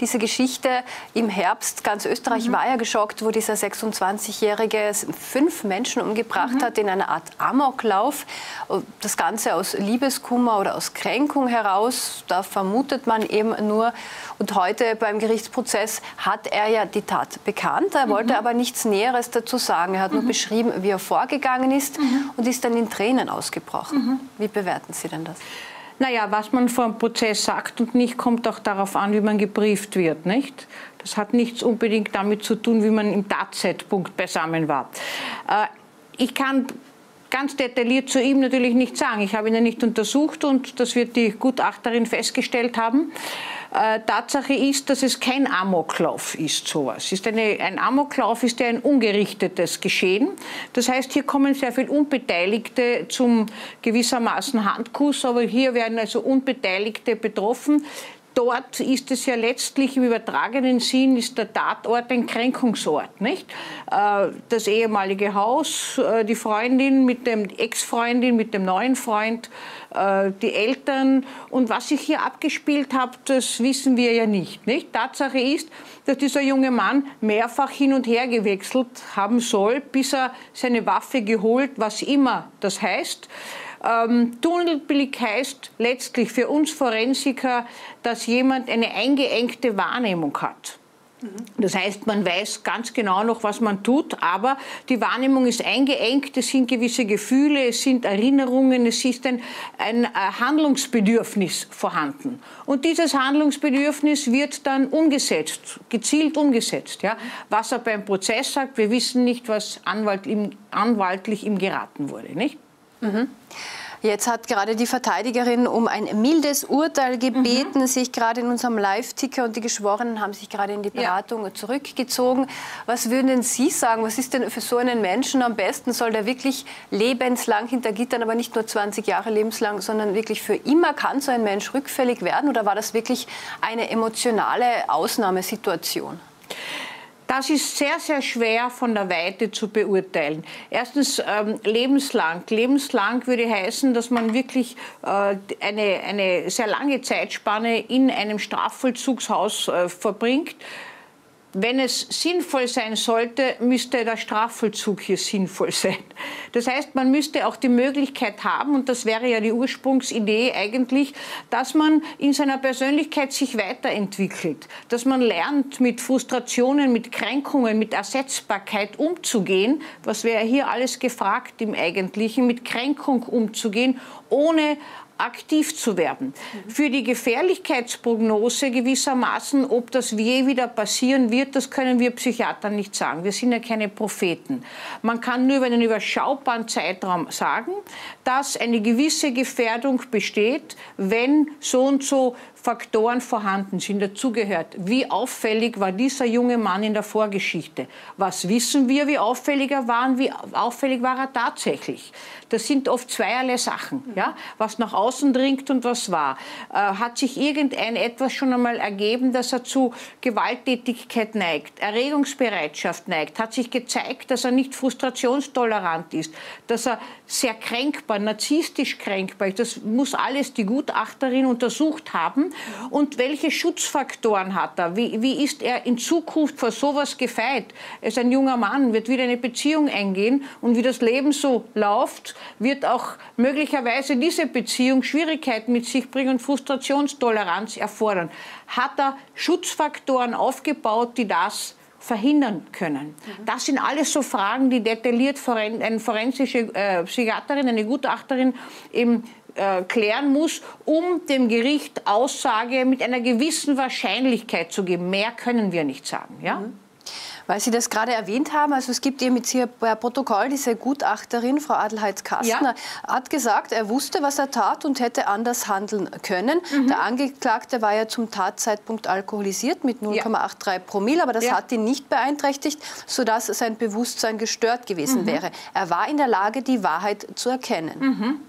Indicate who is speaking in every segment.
Speaker 1: Diese Geschichte im Herbst, ganz Österreich mhm. war ja geschockt, wo dieser 26-Jährige fünf Menschen umgebracht mhm. hat in einer Art Amoklauf. Das Ganze aus Liebeskummer oder aus Kränkung heraus. Da vermutet man eben nur. Und heute beim Gerichtsprozess hat er ja die Tat bekannt. Er mhm. wollte aber nichts Näheres dazu sagen. Er hat nur mhm. beschrieben, wie er vorgegangen ist mhm. und ist dann in Tränen ausgebrochen. Mhm. Wie bewerten Sie denn das?
Speaker 2: Naja, was man vor dem Prozess sagt und nicht, kommt auch darauf an, wie man gebrieft wird, nicht? Das hat nichts unbedingt damit zu tun, wie man im Tatzeitpunkt beisammen war. Äh, ich kann ganz detailliert zu ihm natürlich nicht sagen. Ich habe ihn ja nicht untersucht und das wird die Gutachterin festgestellt haben. Äh, Tatsache ist, dass es kein Amoklauf ist, sowas. Ist eine, ein Amoklauf ist ja ein ungerichtetes Geschehen. Das heißt, hier kommen sehr viele Unbeteiligte zum gewissermaßen Handkuss, aber hier werden also Unbeteiligte betroffen dort ist es ja letztlich im übertragenen Sinn, ist der Tatort ein Kränkungsort. Nicht? Äh, das ehemalige Haus, äh, die Freundin mit dem Ex-Freundin, mit dem neuen Freund, äh, die Eltern. Und was sich hier abgespielt hat, das wissen wir ja nicht, nicht. Tatsache ist, dass dieser junge Mann mehrfach hin und her gewechselt haben soll, bis er seine Waffe geholt, was immer das heißt. Ähm, Tunnelblick heißt letztlich für uns Forensiker, dass jemand eine eingeengte Wahrnehmung hat. Das heißt, man weiß ganz genau noch, was man tut, aber die Wahrnehmung ist eingeengt, es sind gewisse Gefühle, es sind Erinnerungen, es ist ein, ein äh, Handlungsbedürfnis vorhanden. Und dieses Handlungsbedürfnis wird dann umgesetzt, gezielt umgesetzt. Ja? Was er beim Prozess sagt, wir wissen nicht, was Anwalt ihm, anwaltlich ihm geraten wurde. Nicht?
Speaker 1: Mhm. Jetzt hat gerade die Verteidigerin um ein mildes Urteil gebeten, mhm. sich gerade in unserem Live-Ticker und die Geschworenen haben sich gerade in die Beratung ja. zurückgezogen. Was würden denn Sie sagen? Was ist denn für so einen Menschen am besten? Soll der wirklich lebenslang hinter Gittern, aber nicht nur 20 Jahre lebenslang, sondern wirklich für immer? Kann so ein Mensch rückfällig werden oder war das wirklich eine emotionale Ausnahmesituation?
Speaker 2: Das ist sehr, sehr schwer von der Weite zu beurteilen. Erstens ähm, lebenslang. Lebenslang würde heißen, dass man wirklich äh, eine, eine sehr lange Zeitspanne in einem Strafvollzugshaus äh, verbringt. Wenn es sinnvoll sein sollte, müsste der Strafvollzug hier sinnvoll sein. Das heißt, man müsste auch die Möglichkeit haben, und das wäre ja die Ursprungsidee eigentlich, dass man in seiner Persönlichkeit sich weiterentwickelt, dass man lernt, mit Frustrationen, mit Kränkungen, mit Ersetzbarkeit umzugehen, was wäre hier alles gefragt im Eigentlichen, mit Kränkung umzugehen, ohne aktiv zu werden. Für die Gefährlichkeitsprognose gewissermaßen, ob das je wieder passieren wird, das können wir Psychiater nicht sagen. Wir sind ja keine Propheten. Man kann nur über einen überschaubaren Zeitraum sagen, dass eine gewisse Gefährdung besteht, wenn so und so Faktoren vorhanden sind, dazugehört. Wie auffällig war dieser junge Mann in der Vorgeschichte? Was wissen wir, wie auffällig er war und wie auffällig war er tatsächlich? Das sind oft zweierlei Sachen, ja? was nach außen dringt und was war. Äh, hat sich irgendein etwas schon einmal ergeben, dass er zu Gewalttätigkeit neigt, Erregungsbereitschaft neigt? Hat sich gezeigt, dass er nicht frustrationstolerant ist, dass er sehr kränkbar, narzisstisch kränkbar ist? Das muss alles die Gutachterin untersucht haben und welche Schutzfaktoren hat er? Wie, wie ist er in Zukunft vor sowas gefeit? Er ist ein junger Mann, wird wieder eine Beziehung eingehen und wie das Leben so läuft, wird auch möglicherweise diese Beziehung Schwierigkeiten mit sich bringen und Frustrationstoleranz erfordern. Hat er Schutzfaktoren aufgebaut, die das verhindern können? Mhm. Das sind alles so Fragen, die detailliert eine forensische äh, Psychiaterin, eine Gutachterin im äh, klären muss, um dem Gericht Aussage mit einer gewissen Wahrscheinlichkeit zu geben. Mehr können wir nicht sagen. Ja? Mhm.
Speaker 1: Weil Sie das gerade erwähnt haben, also es gibt eben jetzt hier bei Protokoll diese Gutachterin, Frau Adelheid-Kastner, ja. hat gesagt, er wusste, was er tat und hätte anders handeln können. Mhm. Der Angeklagte war ja zum Tatzeitpunkt alkoholisiert mit 0,83 ja. Promille, aber das ja. hat ihn nicht beeinträchtigt, sodass sein Bewusstsein gestört gewesen mhm. wäre. Er war in der Lage, die Wahrheit zu erkennen.
Speaker 2: Mhm.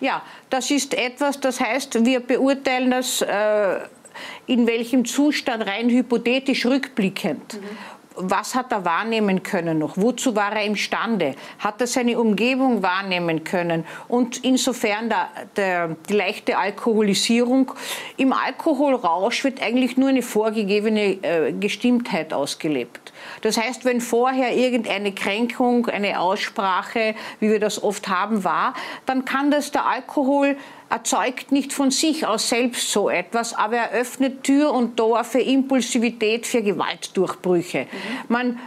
Speaker 2: Ja, das ist etwas, das heißt, wir beurteilen das äh, in welchem Zustand rein hypothetisch rückblickend. Mhm. Was hat er wahrnehmen können noch? Wozu war er imstande? Hat er seine Umgebung wahrnehmen können? Und insofern der, der, die leichte Alkoholisierung. Im Alkoholrausch wird eigentlich nur eine vorgegebene äh, Gestimmtheit ausgelebt. Das heißt, wenn vorher irgendeine Kränkung, eine Aussprache, wie wir das oft haben, war, dann kann das der Alkohol erzeugt nicht von sich aus selbst so etwas, aber er öffnet Tür und Tor für Impulsivität, für Gewaltdurchbrüche. Mhm. Man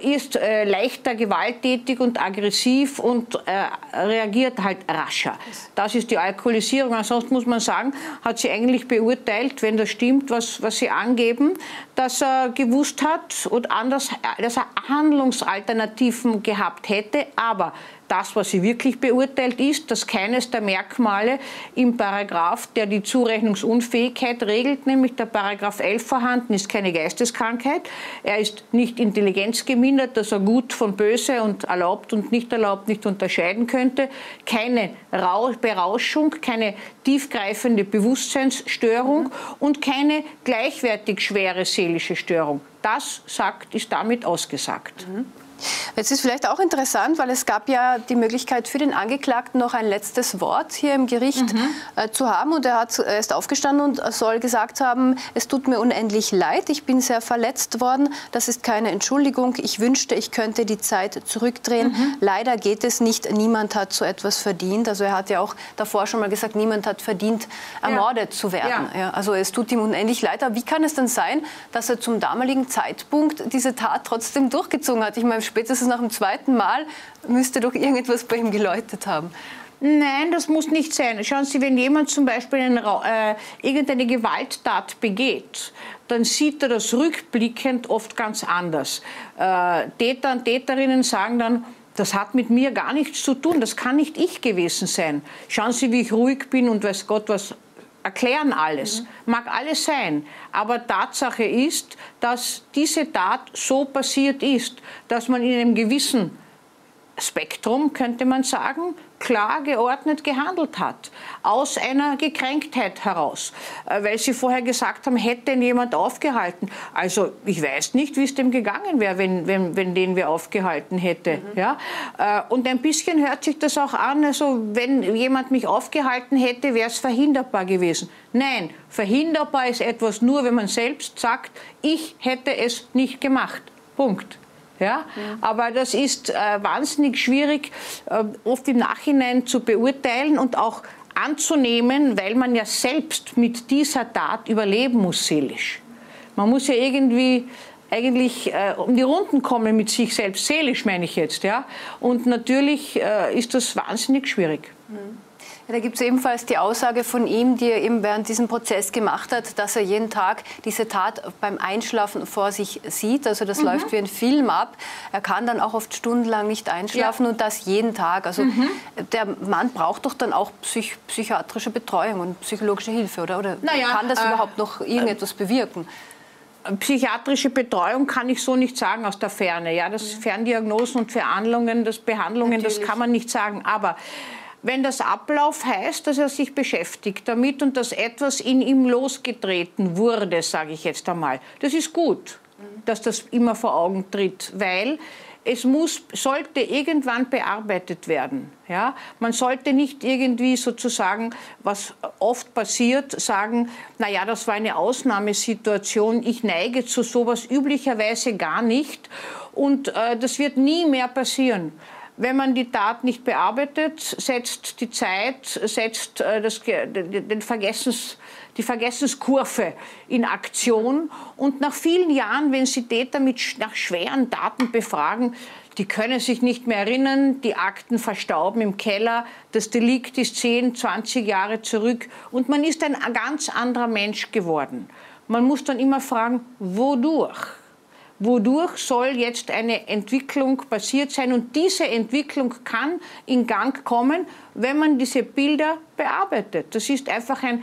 Speaker 2: ist äh, leichter gewalttätig und aggressiv und äh, reagiert halt rascher. Das ist die Alkoholisierung. Ansonsten muss man sagen, hat sie eigentlich beurteilt, wenn das stimmt, was, was sie angeben, dass er gewusst hat und anders, dass er Handlungsalternativen gehabt hätte, aber das, was sie wirklich beurteilt, ist, dass keines der Merkmale im Paragraph, der die Zurechnungsunfähigkeit regelt, nämlich der Paragraph 11 vorhanden ist, keine Geisteskrankheit. Er ist nicht intelligenzgemindert, dass er gut von böse und erlaubt und nicht erlaubt nicht unterscheiden könnte. Keine Berauschung, keine tiefgreifende Bewusstseinsstörung und keine gleichwertig schwere seelische Störung. Das sagt, ist damit ausgesagt.
Speaker 1: Mhm. Jetzt ist vielleicht auch interessant, weil es gab ja die Möglichkeit für den Angeklagten noch ein letztes Wort hier im Gericht mhm. äh, zu haben. Und er, hat, er ist aufgestanden und soll gesagt haben, es tut mir unendlich leid, ich bin sehr verletzt worden, das ist keine Entschuldigung, ich wünschte, ich könnte die Zeit zurückdrehen. Mhm. Leider geht es nicht, niemand hat so etwas verdient. Also er hat ja auch davor schon mal gesagt, niemand hat verdient, ermordet ja. zu werden. Ja. Ja, also es tut ihm unendlich leid. Aber wie kann es denn sein, dass er zum damaligen Zeitpunkt diese Tat trotzdem durchgezogen hat? Ich meine, spätestens nach dem zweiten Mal müsste doch irgendetwas bei ihm geläutet haben.
Speaker 2: Nein, das muss nicht sein. Schauen Sie, wenn jemand zum Beispiel einen, äh, irgendeine Gewalttat begeht, dann sieht er das rückblickend oft ganz anders. Äh, Täter und Täterinnen sagen dann, das hat mit mir gar nichts zu tun, das kann nicht ich gewesen sein. Schauen Sie, wie ich ruhig bin und weiß Gott was erklären alles, mhm. mag alles sein, aber Tatsache ist, dass diese Tat so passiert ist, dass man in einem gewissen Spektrum, könnte man sagen, klar geordnet gehandelt hat, aus einer Gekränktheit heraus, äh, weil Sie vorher gesagt haben, hätte ihn jemand aufgehalten. Also ich weiß nicht, wie es dem gegangen wäre, wenn, wenn, wenn den wir aufgehalten hätte. Mhm. Ja? Äh, und ein bisschen hört sich das auch an, also wenn jemand mich aufgehalten hätte, wäre es verhinderbar gewesen. Nein, verhinderbar ist etwas nur, wenn man selbst sagt, ich hätte es nicht gemacht. Punkt. Ja? Aber das ist äh, wahnsinnig schwierig, äh, oft im Nachhinein zu beurteilen und auch anzunehmen, weil man ja selbst mit dieser Tat überleben muss seelisch. Man muss ja irgendwie eigentlich äh, um die Runden kommen mit sich selbst, seelisch meine ich jetzt. Ja? Und natürlich äh, ist das wahnsinnig schwierig. Mhm.
Speaker 1: Ja, da gibt es ebenfalls die Aussage von ihm, die er eben während diesem Prozess gemacht hat, dass er jeden Tag diese Tat beim Einschlafen vor sich sieht. Also das mhm. läuft wie ein Film ab. Er kann dann auch oft stundenlang nicht einschlafen ja. und das jeden Tag. Also mhm. der Mann braucht doch dann auch psych psychiatrische Betreuung und psychologische Hilfe, oder? Oder naja, kann das äh, überhaupt noch irgendetwas bewirken?
Speaker 2: Psychiatrische Betreuung kann ich so nicht sagen aus der Ferne. Ja, das ja. Ferndiagnosen und Verhandlungen, das Behandlungen, Natürlich. das kann man nicht sagen. Aber wenn das Ablauf heißt, dass er sich beschäftigt damit und dass etwas in ihm losgetreten wurde, sage ich jetzt einmal, das ist gut, dass das immer vor Augen tritt, weil es muss, sollte irgendwann bearbeitet werden. Ja? Man sollte nicht irgendwie sozusagen, was oft passiert, sagen, naja, das war eine Ausnahmesituation, ich neige zu sowas üblicherweise gar nicht und äh, das wird nie mehr passieren. Wenn man die Tat nicht bearbeitet, setzt die Zeit, setzt äh, das, den Vergessens, die Vergessenskurve in Aktion. Und nach vielen Jahren, wenn Sie Täter mit, nach schweren Daten befragen, die können sich nicht mehr erinnern, die Akten verstauben im Keller, das Delikt ist 10, 20 Jahre zurück und man ist ein ganz anderer Mensch geworden. Man muss dann immer fragen, wodurch? Wodurch soll jetzt eine Entwicklung passiert sein. Und diese Entwicklung kann in Gang kommen, wenn man diese Bilder bearbeitet. Das ist einfach ein,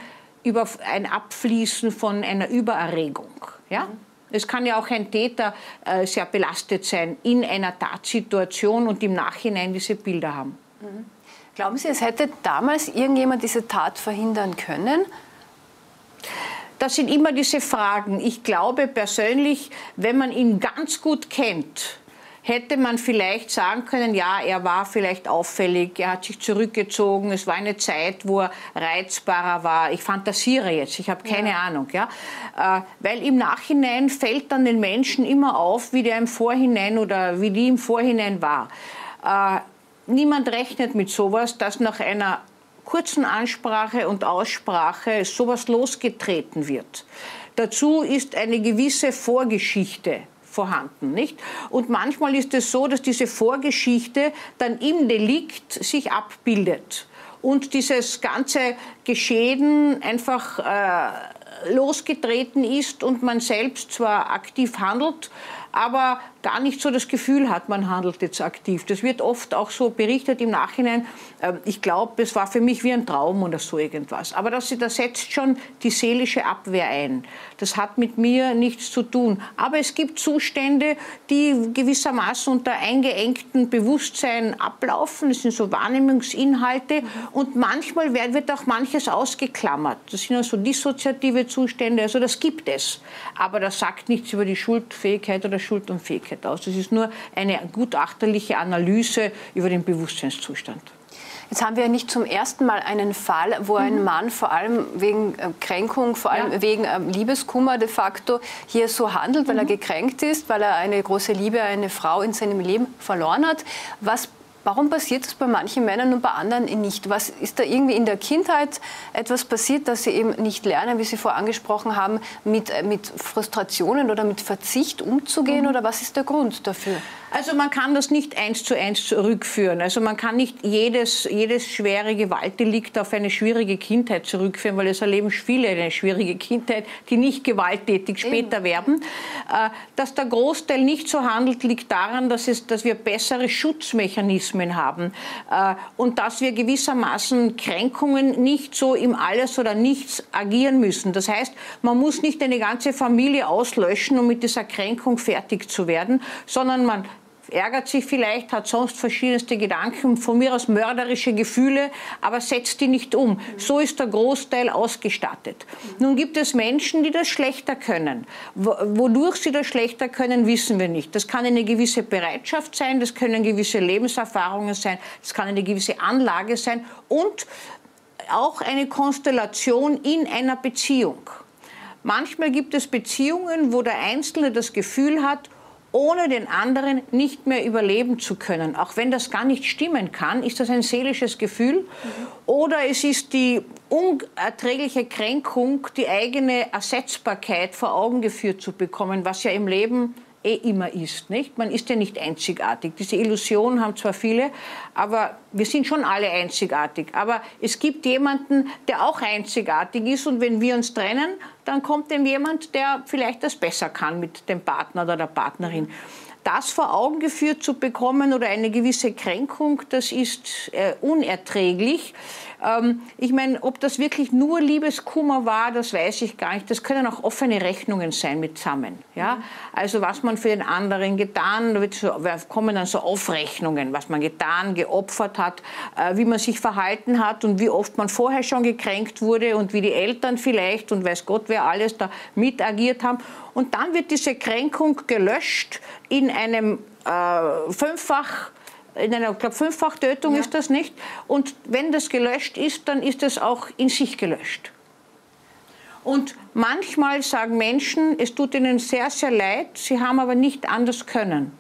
Speaker 2: ein Abfließen von einer Übererregung. Ja? Es kann ja auch ein Täter äh, sehr belastet sein in einer Tatsituation und im Nachhinein diese Bilder haben.
Speaker 1: Mhm. Glauben Sie, es hätte damals irgendjemand diese Tat verhindern können?
Speaker 2: Das sind immer diese Fragen. Ich glaube persönlich, wenn man ihn ganz gut kennt, hätte man vielleicht sagen können, ja, er war vielleicht auffällig, er hat sich zurückgezogen, es war eine Zeit, wo er reizbarer war. Ich fantasiere jetzt, ich habe keine ja. Ahnung. Ja? Äh, weil im Nachhinein fällt dann den Menschen immer auf, wie der im Vorhinein oder wie die im Vorhinein war. Äh, niemand rechnet mit sowas, dass nach einer kurzen Ansprache und Aussprache sowas losgetreten wird. Dazu ist eine gewisse Vorgeschichte vorhanden, nicht? Und manchmal ist es so, dass diese Vorgeschichte dann im Delikt sich abbildet und dieses ganze Geschehen einfach äh, losgetreten ist und man selbst zwar aktiv handelt, aber gar nicht so das Gefühl hat, man handelt jetzt aktiv. Das wird oft auch so berichtet im Nachhinein. Ähm, ich glaube, es war für mich wie ein Traum oder so irgendwas. Aber das, das setzt schon die seelische Abwehr ein. Das hat mit mir nichts zu tun. Aber es gibt Zustände, die gewissermaßen unter eingeengtem Bewusstsein ablaufen. Das sind so Wahrnehmungsinhalte. Und manchmal wird auch manches ausgeklammert. Das sind also dissoziative Zustände. Also das gibt es. Aber das sagt nichts über die Schuldfähigkeit oder Schuldunfähigkeit aus. Das ist nur eine gutachterliche Analyse über den Bewusstseinszustand.
Speaker 1: Jetzt haben wir ja nicht zum ersten Mal einen Fall, wo ein mhm. Mann vor allem wegen äh, Kränkung, vor allem ja. wegen äh, Liebeskummer de facto hier so handelt, weil mhm. er gekränkt ist, weil er eine große Liebe, eine Frau in seinem Leben verloren hat. Was Warum passiert das bei manchen Männern und bei anderen nicht? Was ist da irgendwie in der Kindheit etwas passiert, dass sie eben nicht lernen, wie Sie vorher angesprochen haben, mit, äh, mit Frustrationen oder mit Verzicht umzugehen? Mhm. Oder was ist der Grund dafür?
Speaker 2: Also man kann das nicht eins zu eins zurückführen. Also man kann nicht jedes, jedes schwere Gewaltdelikt auf eine schwierige Kindheit zurückführen, weil es erleben viele eine schwierige Kindheit, die nicht gewalttätig später Eben. werden. Äh, dass der Großteil nicht so handelt, liegt daran, dass, es, dass wir bessere Schutzmechanismen haben äh, und dass wir gewissermaßen Kränkungen nicht so im Alles oder Nichts agieren müssen. Das heißt, man muss nicht eine ganze Familie auslöschen, um mit dieser Kränkung fertig zu werden, sondern man ärgert sich vielleicht, hat sonst verschiedenste Gedanken, von mir aus mörderische Gefühle, aber setzt die nicht um. So ist der Großteil ausgestattet. Nun gibt es Menschen, die das schlechter können. Wodurch sie das schlechter können, wissen wir nicht. Das kann eine gewisse Bereitschaft sein, das können gewisse Lebenserfahrungen sein, das kann eine gewisse Anlage sein und auch eine Konstellation in einer Beziehung. Manchmal gibt es Beziehungen, wo der Einzelne das Gefühl hat, ohne den anderen nicht mehr überleben zu können. Auch wenn das gar nicht stimmen kann, ist das ein seelisches Gefühl. Oder es ist die unerträgliche Kränkung, die eigene Ersetzbarkeit vor Augen geführt zu bekommen, was ja im Leben eh immer ist. Nicht? Man ist ja nicht einzigartig. Diese Illusion haben zwar viele, aber wir sind schon alle einzigartig. Aber es gibt jemanden, der auch einzigartig ist und wenn wir uns trennen, dann kommt dem jemand, der vielleicht das besser kann mit dem Partner oder der Partnerin das vor Augen geführt zu bekommen oder eine gewisse Kränkung, das ist äh, unerträglich. Ähm, ich meine, ob das wirklich nur Liebeskummer war, das weiß ich gar nicht. Das können auch offene Rechnungen sein mitsammen. Ja? Also was man für den anderen getan, da so, kommen dann so Aufrechnungen, was man getan, geopfert hat, äh, wie man sich verhalten hat und wie oft man vorher schon gekränkt wurde und wie die Eltern vielleicht und weiß Gott, wer alles da mit agiert haben. Und dann wird diese Kränkung gelöscht in einem äh, fünffach in einer glaub, Fünffachtötung ja. ist das nicht. Und wenn das gelöscht ist, dann ist es auch in sich gelöscht. Und manchmal sagen Menschen, es tut ihnen sehr, sehr leid, sie haben aber nicht anders können.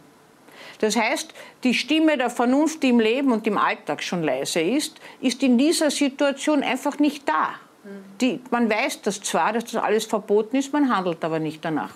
Speaker 2: Das heißt, die Stimme der Vernunft, die im Leben und im Alltag schon leise ist, ist in dieser Situation einfach nicht da. Die, man weiß das zwar, dass das alles verboten ist, man handelt aber nicht danach.